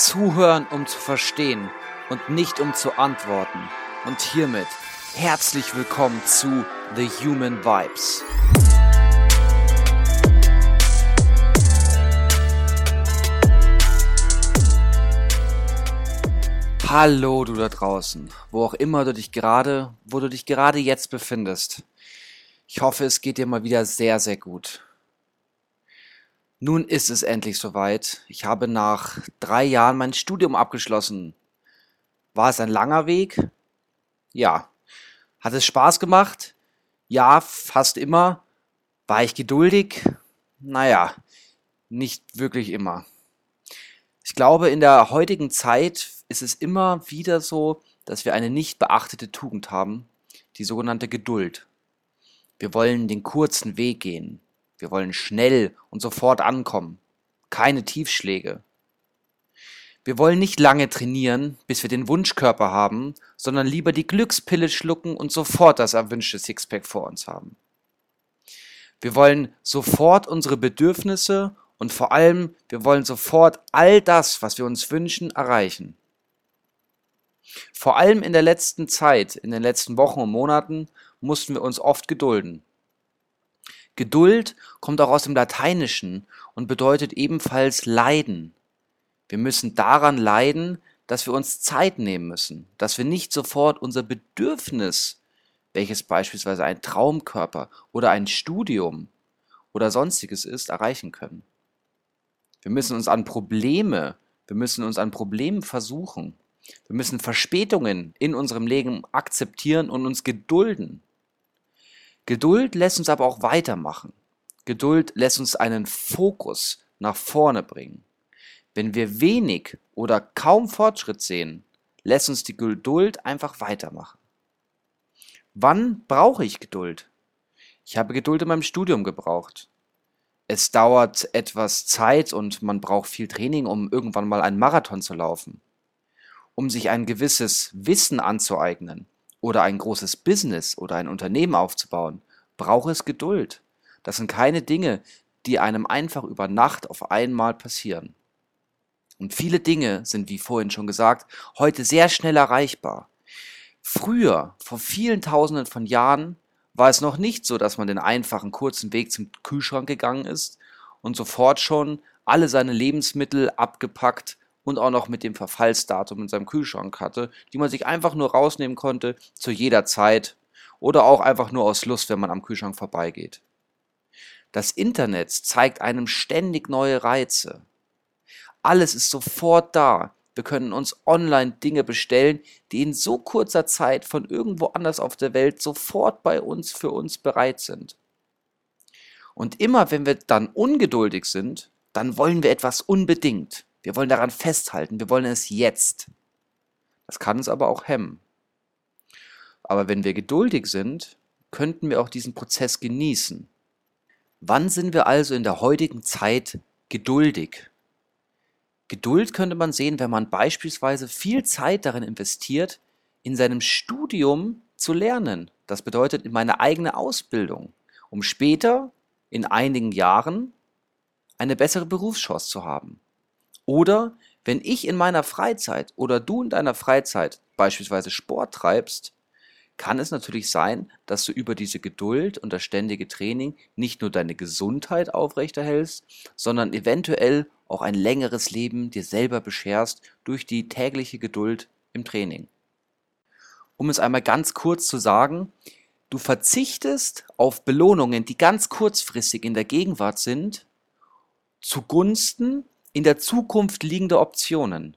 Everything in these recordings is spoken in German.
Zuhören, um zu verstehen und nicht um zu antworten. Und hiermit herzlich willkommen zu The Human Vibes. Hallo du da draußen, wo auch immer du dich gerade, wo du dich gerade jetzt befindest. Ich hoffe, es geht dir mal wieder sehr, sehr gut. Nun ist es endlich soweit. Ich habe nach drei Jahren mein Studium abgeschlossen. War es ein langer Weg? Ja. Hat es Spaß gemacht? Ja, fast immer. War ich geduldig? Naja, nicht wirklich immer. Ich glaube, in der heutigen Zeit ist es immer wieder so, dass wir eine nicht beachtete Tugend haben, die sogenannte Geduld. Wir wollen den kurzen Weg gehen. Wir wollen schnell und sofort ankommen. Keine Tiefschläge. Wir wollen nicht lange trainieren, bis wir den Wunschkörper haben, sondern lieber die Glückspille schlucken und sofort das erwünschte Sixpack vor uns haben. Wir wollen sofort unsere Bedürfnisse und vor allem, wir wollen sofort all das, was wir uns wünschen, erreichen. Vor allem in der letzten Zeit, in den letzten Wochen und Monaten, mussten wir uns oft gedulden. Geduld kommt auch aus dem Lateinischen und bedeutet ebenfalls leiden. Wir müssen daran leiden, dass wir uns Zeit nehmen müssen, dass wir nicht sofort unser Bedürfnis, welches beispielsweise ein Traumkörper oder ein Studium oder sonstiges ist, erreichen können. Wir müssen uns an Probleme, wir müssen uns an Problemen versuchen. Wir müssen Verspätungen in unserem Leben akzeptieren und uns gedulden. Geduld lässt uns aber auch weitermachen. Geduld lässt uns einen Fokus nach vorne bringen. Wenn wir wenig oder kaum Fortschritt sehen, lässt uns die Geduld einfach weitermachen. Wann brauche ich Geduld? Ich habe Geduld in meinem Studium gebraucht. Es dauert etwas Zeit und man braucht viel Training, um irgendwann mal einen Marathon zu laufen. Um sich ein gewisses Wissen anzueignen, oder ein großes Business oder ein Unternehmen aufzubauen, braucht es Geduld. Das sind keine Dinge, die einem einfach über Nacht auf einmal passieren. Und viele Dinge sind, wie vorhin schon gesagt, heute sehr schnell erreichbar. Früher, vor vielen Tausenden von Jahren, war es noch nicht so, dass man den einfachen kurzen Weg zum Kühlschrank gegangen ist und sofort schon alle seine Lebensmittel abgepackt und auch noch mit dem Verfallsdatum in seinem Kühlschrank hatte, die man sich einfach nur rausnehmen konnte zu jeder Zeit oder auch einfach nur aus Lust, wenn man am Kühlschrank vorbeigeht. Das Internet zeigt einem ständig neue Reize. Alles ist sofort da. Wir können uns online Dinge bestellen, die in so kurzer Zeit von irgendwo anders auf der Welt sofort bei uns für uns bereit sind. Und immer wenn wir dann ungeduldig sind, dann wollen wir etwas unbedingt. Wir wollen daran festhalten, wir wollen es jetzt. Das kann uns aber auch hemmen. Aber wenn wir geduldig sind, könnten wir auch diesen Prozess genießen. Wann sind wir also in der heutigen Zeit geduldig? Geduld könnte man sehen, wenn man beispielsweise viel Zeit darin investiert, in seinem Studium zu lernen. Das bedeutet in meine eigene Ausbildung, um später in einigen Jahren eine bessere Berufschance zu haben. Oder wenn ich in meiner Freizeit oder du in deiner Freizeit beispielsweise Sport treibst, kann es natürlich sein, dass du über diese Geduld und das ständige Training nicht nur deine Gesundheit aufrechterhältst, sondern eventuell auch ein längeres Leben dir selber bescherst durch die tägliche Geduld im Training. Um es einmal ganz kurz zu sagen, du verzichtest auf Belohnungen, die ganz kurzfristig in der Gegenwart sind, zugunsten in der Zukunft liegende Optionen.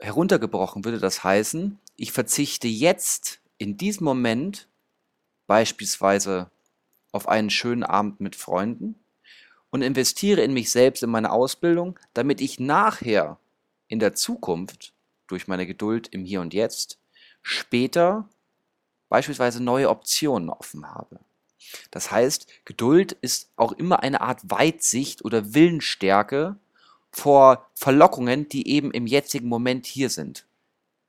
Heruntergebrochen würde das heißen, ich verzichte jetzt in diesem Moment beispielsweise auf einen schönen Abend mit Freunden und investiere in mich selbst, in meine Ausbildung, damit ich nachher in der Zukunft durch meine Geduld im Hier und Jetzt später beispielsweise neue Optionen offen habe. Das heißt, Geduld ist auch immer eine Art Weitsicht oder Willensstärke vor Verlockungen, die eben im jetzigen Moment hier sind.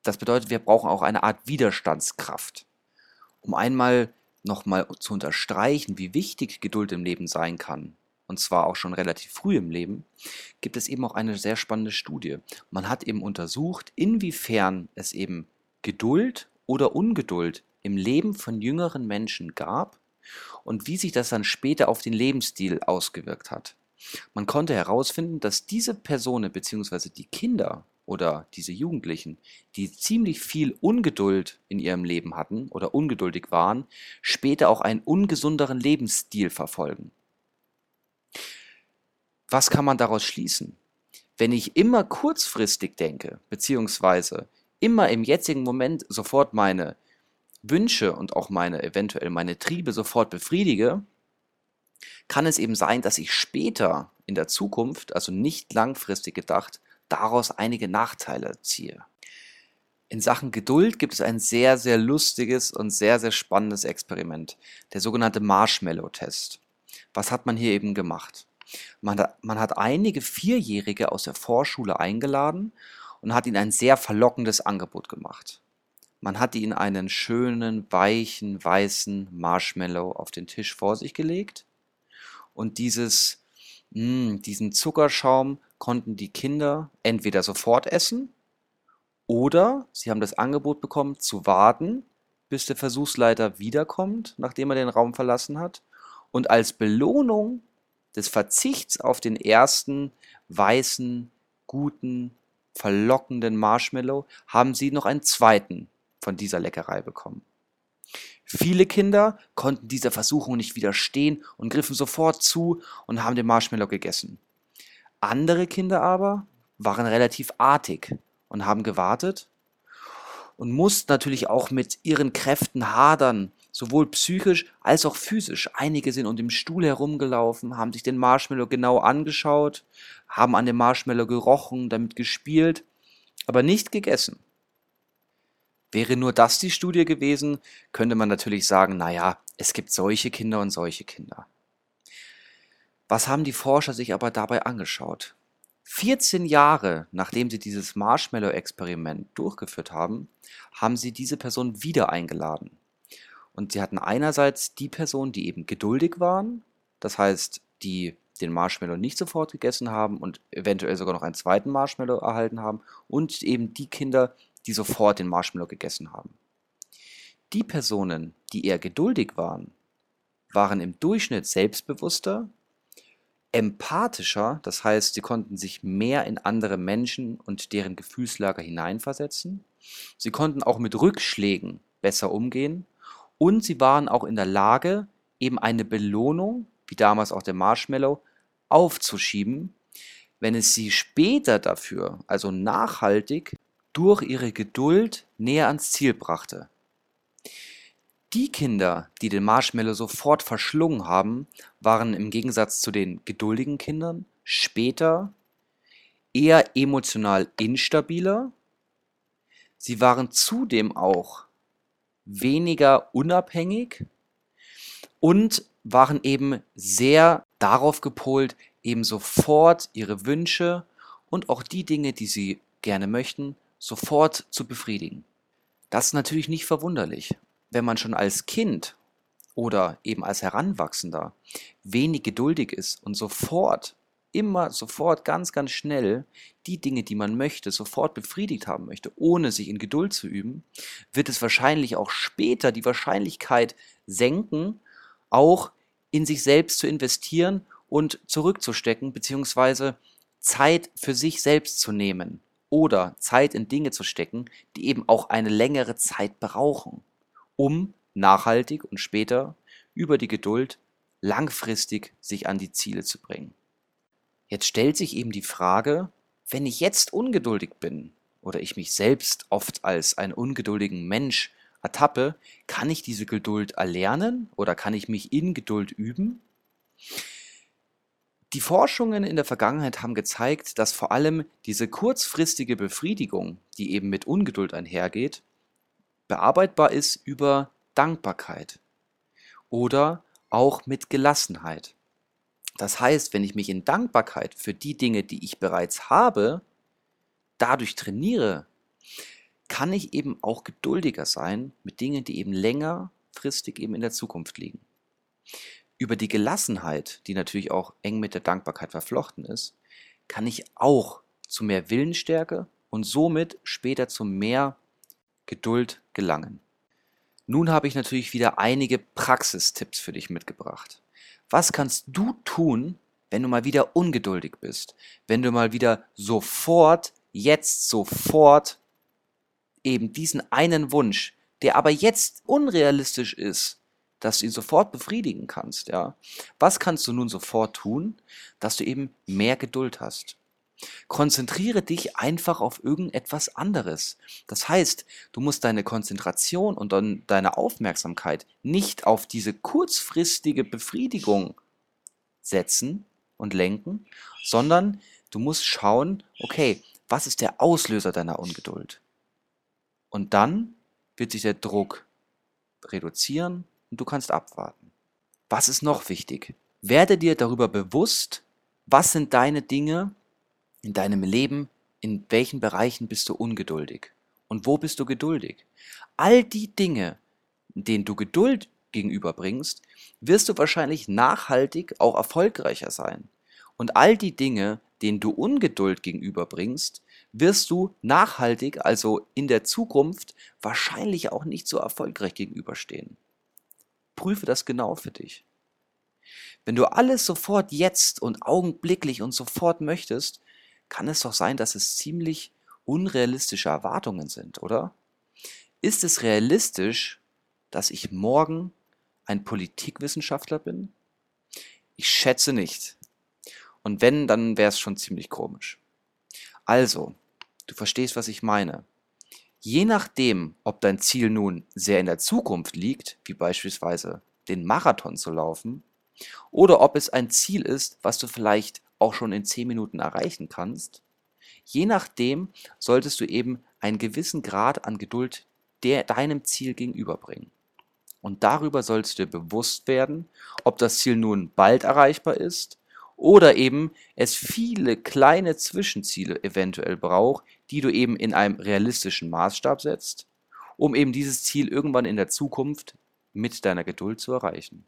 Das bedeutet, wir brauchen auch eine Art Widerstandskraft. Um einmal nochmal zu unterstreichen, wie wichtig Geduld im Leben sein kann, und zwar auch schon relativ früh im Leben, gibt es eben auch eine sehr spannende Studie. Man hat eben untersucht, inwiefern es eben Geduld oder Ungeduld im Leben von jüngeren Menschen gab und wie sich das dann später auf den Lebensstil ausgewirkt hat. Man konnte herausfinden, dass diese Personen bzw. die Kinder oder diese Jugendlichen, die ziemlich viel Ungeduld in ihrem Leben hatten oder ungeduldig waren, später auch einen ungesunderen Lebensstil verfolgen. Was kann man daraus schließen? Wenn ich immer kurzfristig denke, beziehungsweise immer im jetzigen Moment sofort meine Wünsche und auch meine eventuell meine Triebe sofort befriedige, kann es eben sein, dass ich später in der Zukunft, also nicht langfristig gedacht, daraus einige Nachteile ziehe. In Sachen Geduld gibt es ein sehr, sehr lustiges und sehr, sehr spannendes Experiment, der sogenannte Marshmallow-Test. Was hat man hier eben gemacht? Man hat, man hat einige Vierjährige aus der Vorschule eingeladen und hat ihnen ein sehr verlockendes Angebot gemacht. Man hat ihnen einen schönen, weichen, weißen Marshmallow auf den Tisch vor sich gelegt und dieses, mh, hm, diesen Zuckerschaum konnten die Kinder entweder sofort essen oder sie haben das Angebot bekommen zu warten, bis der Versuchsleiter wiederkommt, nachdem er den Raum verlassen hat. Und als Belohnung des Verzichts auf den ersten weißen, guten, verlockenden Marshmallow haben sie noch einen zweiten von dieser Leckerei bekommen. Viele Kinder konnten dieser Versuchung nicht widerstehen und griffen sofort zu und haben den Marshmallow gegessen. Andere Kinder aber waren relativ artig und haben gewartet und mussten natürlich auch mit ihren Kräften hadern, sowohl psychisch als auch physisch. Einige sind um den Stuhl herumgelaufen, haben sich den Marshmallow genau angeschaut, haben an dem Marshmallow gerochen, damit gespielt, aber nicht gegessen. Wäre nur das die Studie gewesen, könnte man natürlich sagen, naja, es gibt solche Kinder und solche Kinder. Was haben die Forscher sich aber dabei angeschaut? 14 Jahre nachdem sie dieses Marshmallow-Experiment durchgeführt haben, haben sie diese Person wieder eingeladen. Und sie hatten einerseits die Personen, die eben geduldig waren, das heißt, die den Marshmallow nicht sofort gegessen haben und eventuell sogar noch einen zweiten Marshmallow erhalten haben, und eben die Kinder, die sofort den Marshmallow gegessen haben. Die Personen, die eher geduldig waren, waren im Durchschnitt selbstbewusster, empathischer, das heißt, sie konnten sich mehr in andere Menschen und deren Gefühlslager hineinversetzen, sie konnten auch mit Rückschlägen besser umgehen und sie waren auch in der Lage, eben eine Belohnung, wie damals auch der Marshmallow, aufzuschieben, wenn es sie später dafür, also nachhaltig, durch ihre Geduld näher ans Ziel brachte. Die Kinder, die den Marshmallow sofort verschlungen haben, waren im Gegensatz zu den geduldigen Kindern später eher emotional instabiler. Sie waren zudem auch weniger unabhängig und waren eben sehr darauf gepolt, eben sofort ihre Wünsche und auch die Dinge, die sie gerne möchten, sofort zu befriedigen. Das ist natürlich nicht verwunderlich, wenn man schon als Kind oder eben als Heranwachsender wenig geduldig ist und sofort, immer sofort ganz, ganz schnell die Dinge, die man möchte, sofort befriedigt haben möchte, ohne sich in Geduld zu üben, wird es wahrscheinlich auch später die Wahrscheinlichkeit senken, auch in sich selbst zu investieren und zurückzustecken, beziehungsweise Zeit für sich selbst zu nehmen oder Zeit in Dinge zu stecken, die eben auch eine längere Zeit brauchen, um nachhaltig und später über die Geduld langfristig sich an die Ziele zu bringen. Jetzt stellt sich eben die Frage, wenn ich jetzt ungeduldig bin oder ich mich selbst oft als einen ungeduldigen Mensch ertappe, kann ich diese Geduld erlernen oder kann ich mich in Geduld üben? Die Forschungen in der Vergangenheit haben gezeigt, dass vor allem diese kurzfristige Befriedigung, die eben mit Ungeduld einhergeht, bearbeitbar ist über Dankbarkeit oder auch mit Gelassenheit. Das heißt, wenn ich mich in Dankbarkeit für die Dinge, die ich bereits habe, dadurch trainiere, kann ich eben auch geduldiger sein mit Dingen, die eben längerfristig eben in der Zukunft liegen. Über die Gelassenheit, die natürlich auch eng mit der Dankbarkeit verflochten ist, kann ich auch zu mehr Willensstärke und somit später zu mehr Geduld gelangen. Nun habe ich natürlich wieder einige Praxistipps für dich mitgebracht. Was kannst du tun, wenn du mal wieder ungeduldig bist? Wenn du mal wieder sofort, jetzt sofort eben diesen einen Wunsch, der aber jetzt unrealistisch ist, dass du ihn sofort befriedigen kannst, ja? Was kannst du nun sofort tun, dass du eben mehr Geduld hast? Konzentriere dich einfach auf irgendetwas anderes. Das heißt, du musst deine Konzentration und deine Aufmerksamkeit nicht auf diese kurzfristige Befriedigung setzen und lenken, sondern du musst schauen, okay, was ist der Auslöser deiner Ungeduld? Und dann wird sich der Druck reduzieren und du kannst abwarten. Was ist noch wichtig? Werde dir darüber bewusst, was sind deine Dinge, in deinem Leben, in welchen Bereichen bist du ungeduldig und wo bist du geduldig. All die Dinge, denen du Geduld gegenüberbringst, wirst du wahrscheinlich nachhaltig auch erfolgreicher sein. Und all die Dinge, denen du Ungeduld gegenüberbringst, wirst du nachhaltig, also in der Zukunft, wahrscheinlich auch nicht so erfolgreich gegenüberstehen. Prüfe das genau für dich. Wenn du alles sofort jetzt und augenblicklich und sofort möchtest, kann es doch sein, dass es ziemlich unrealistische Erwartungen sind, oder? Ist es realistisch, dass ich morgen ein Politikwissenschaftler bin? Ich schätze nicht. Und wenn, dann wäre es schon ziemlich komisch. Also, du verstehst, was ich meine. Je nachdem, ob dein Ziel nun sehr in der Zukunft liegt, wie beispielsweise den Marathon zu laufen, oder ob es ein Ziel ist, was du vielleicht auch schon in 10 Minuten erreichen kannst, je nachdem solltest du eben einen gewissen Grad an Geduld der, deinem Ziel gegenüberbringen. Und darüber sollst du dir bewusst werden, ob das Ziel nun bald erreichbar ist oder eben es viele kleine Zwischenziele eventuell braucht, die du eben in einem realistischen Maßstab setzt, um eben dieses Ziel irgendwann in der Zukunft mit deiner Geduld zu erreichen.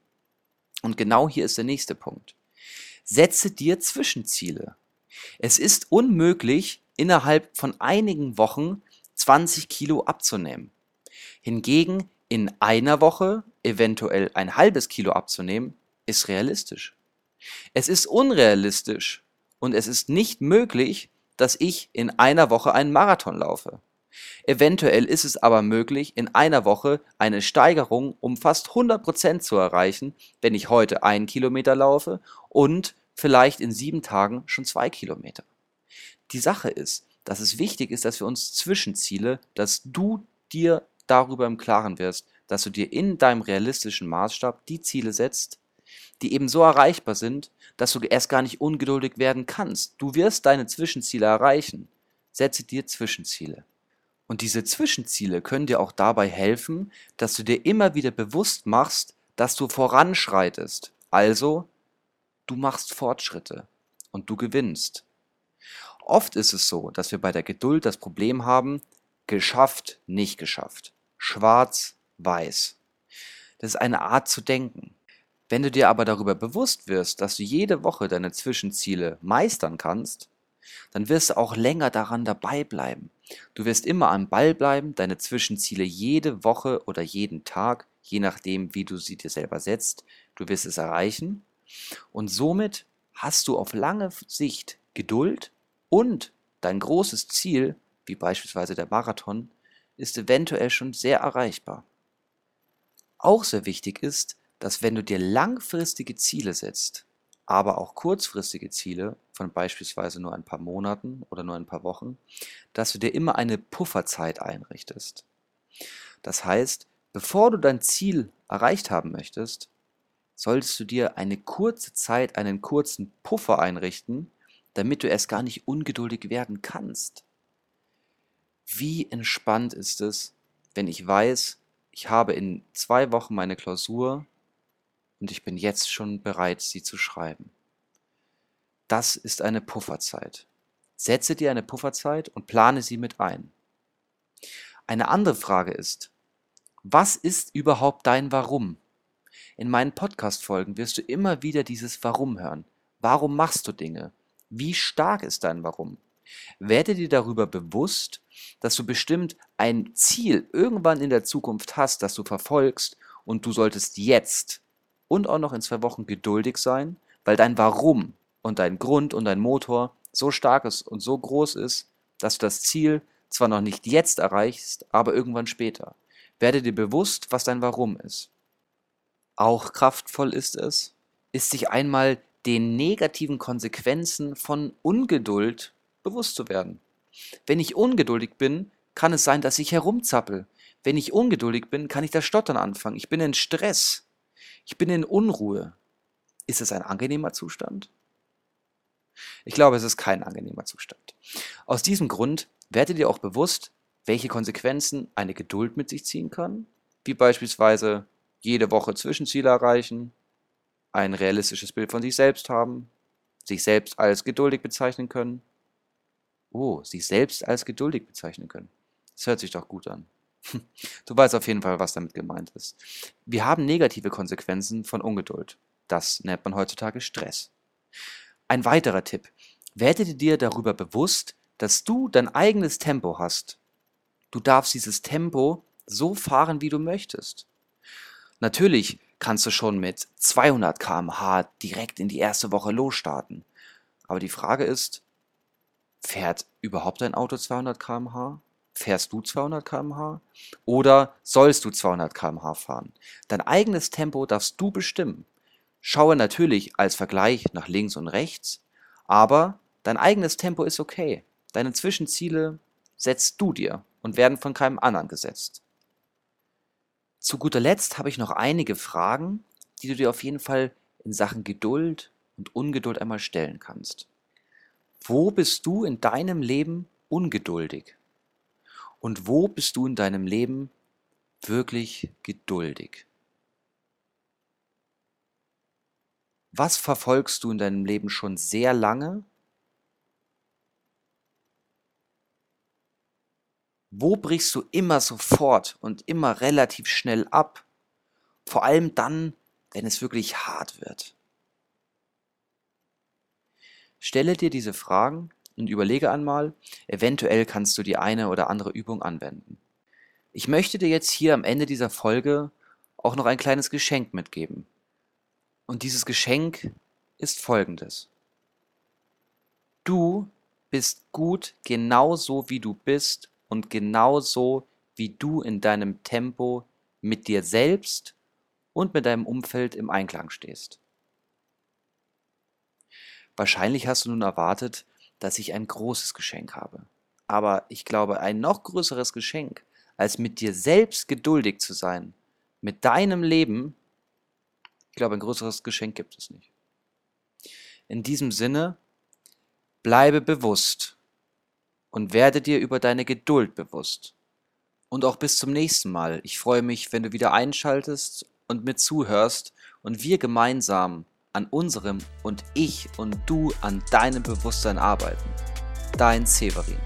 Und genau hier ist der nächste Punkt. Setze dir Zwischenziele. Es ist unmöglich, innerhalb von einigen Wochen 20 Kilo abzunehmen. Hingegen in einer Woche eventuell ein halbes Kilo abzunehmen, ist realistisch. Es ist unrealistisch und es ist nicht möglich, dass ich in einer Woche einen Marathon laufe. Eventuell ist es aber möglich, in einer Woche eine Steigerung um fast 100% zu erreichen, wenn ich heute einen Kilometer laufe und vielleicht in sieben Tagen schon zwei Kilometer. Die Sache ist, dass es wichtig ist, dass wir uns Zwischenziele, dass du dir darüber im Klaren wirst, dass du dir in deinem realistischen Maßstab die Ziele setzt, die eben so erreichbar sind, dass du erst gar nicht ungeduldig werden kannst. Du wirst deine Zwischenziele erreichen. Setze dir Zwischenziele. Und diese Zwischenziele können dir auch dabei helfen, dass du dir immer wieder bewusst machst, dass du voranschreitest. Also, du machst Fortschritte und du gewinnst. Oft ist es so, dass wir bei der Geduld das Problem haben, geschafft, nicht geschafft. Schwarz, weiß. Das ist eine Art zu denken. Wenn du dir aber darüber bewusst wirst, dass du jede Woche deine Zwischenziele meistern kannst, dann wirst du auch länger daran dabei bleiben. Du wirst immer am Ball bleiben, deine Zwischenziele jede Woche oder jeden Tag, je nachdem, wie du sie dir selber setzt, du wirst es erreichen. Und somit hast du auf lange Sicht Geduld und dein großes Ziel, wie beispielsweise der Marathon, ist eventuell schon sehr erreichbar. Auch sehr wichtig ist, dass wenn du dir langfristige Ziele setzt, aber auch kurzfristige Ziele von beispielsweise nur ein paar Monaten oder nur ein paar Wochen, dass du dir immer eine Pufferzeit einrichtest. Das heißt, bevor du dein Ziel erreicht haben möchtest, solltest du dir eine kurze Zeit, einen kurzen Puffer einrichten, damit du erst gar nicht ungeduldig werden kannst. Wie entspannt ist es, wenn ich weiß, ich habe in zwei Wochen meine Klausur und ich bin jetzt schon bereit, sie zu schreiben. Das ist eine Pufferzeit. Setze dir eine Pufferzeit und plane sie mit ein. Eine andere Frage ist, was ist überhaupt dein Warum? In meinen Podcast-Folgen wirst du immer wieder dieses Warum hören. Warum machst du Dinge? Wie stark ist dein Warum? Werde dir darüber bewusst, dass du bestimmt ein Ziel irgendwann in der Zukunft hast, das du verfolgst und du solltest jetzt und auch noch in zwei Wochen geduldig sein, weil dein Warum und dein Grund und dein Motor so stark ist und so groß ist, dass du das Ziel zwar noch nicht jetzt erreichst, aber irgendwann später. Werde dir bewusst, was dein Warum ist. Auch kraftvoll ist es, ist sich einmal den negativen Konsequenzen von Ungeduld bewusst zu werden. Wenn ich ungeduldig bin, kann es sein, dass ich herumzappel. Wenn ich ungeduldig bin, kann ich das Stottern anfangen. Ich bin in Stress. Ich bin in Unruhe. Ist es ein angenehmer Zustand? Ich glaube, es ist kein angenehmer Zustand. Aus diesem Grund werdet ihr auch bewusst, welche Konsequenzen eine Geduld mit sich ziehen kann, wie beispielsweise jede Woche Zwischenziele erreichen, ein realistisches Bild von sich selbst haben, sich selbst als geduldig bezeichnen können. Oh, sich selbst als geduldig bezeichnen können. Das hört sich doch gut an. Du weißt auf jeden Fall, was damit gemeint ist. Wir haben negative Konsequenzen von Ungeduld. Das nennt man heutzutage Stress. Ein weiterer Tipp. Werde dir darüber bewusst, dass du dein eigenes Tempo hast. Du darfst dieses Tempo so fahren, wie du möchtest. Natürlich kannst du schon mit 200 km/h direkt in die erste Woche losstarten. Aber die Frage ist, fährt überhaupt ein Auto 200 km/h? Fährst du 200 km/h? Oder sollst du 200 km/h fahren? Dein eigenes Tempo darfst du bestimmen. Schaue natürlich als Vergleich nach links und rechts, aber dein eigenes Tempo ist okay. Deine Zwischenziele setzt du dir und werden von keinem anderen gesetzt. Zu guter Letzt habe ich noch einige Fragen, die du dir auf jeden Fall in Sachen Geduld und Ungeduld einmal stellen kannst. Wo bist du in deinem Leben ungeduldig? Und wo bist du in deinem Leben wirklich geduldig? Was verfolgst du in deinem Leben schon sehr lange Wo brichst du immer sofort und immer relativ schnell ab? Vor allem dann, wenn es wirklich hart wird. Stelle dir diese Fragen und überlege einmal, eventuell kannst du die eine oder andere Übung anwenden. Ich möchte dir jetzt hier am Ende dieser Folge auch noch ein kleines Geschenk mitgeben. Und dieses Geschenk ist folgendes. Du bist gut genauso wie du bist und genauso wie du in deinem Tempo mit dir selbst und mit deinem Umfeld im Einklang stehst. Wahrscheinlich hast du nun erwartet, dass ich ein großes Geschenk habe. Aber ich glaube, ein noch größeres Geschenk, als mit dir selbst geduldig zu sein, mit deinem Leben, ich glaube, ein größeres Geschenk gibt es nicht. In diesem Sinne, bleibe bewusst und werde dir über deine Geduld bewusst. Und auch bis zum nächsten Mal. Ich freue mich, wenn du wieder einschaltest und mit zuhörst und wir gemeinsam an unserem und ich und du an deinem Bewusstsein arbeiten. Dein Severin.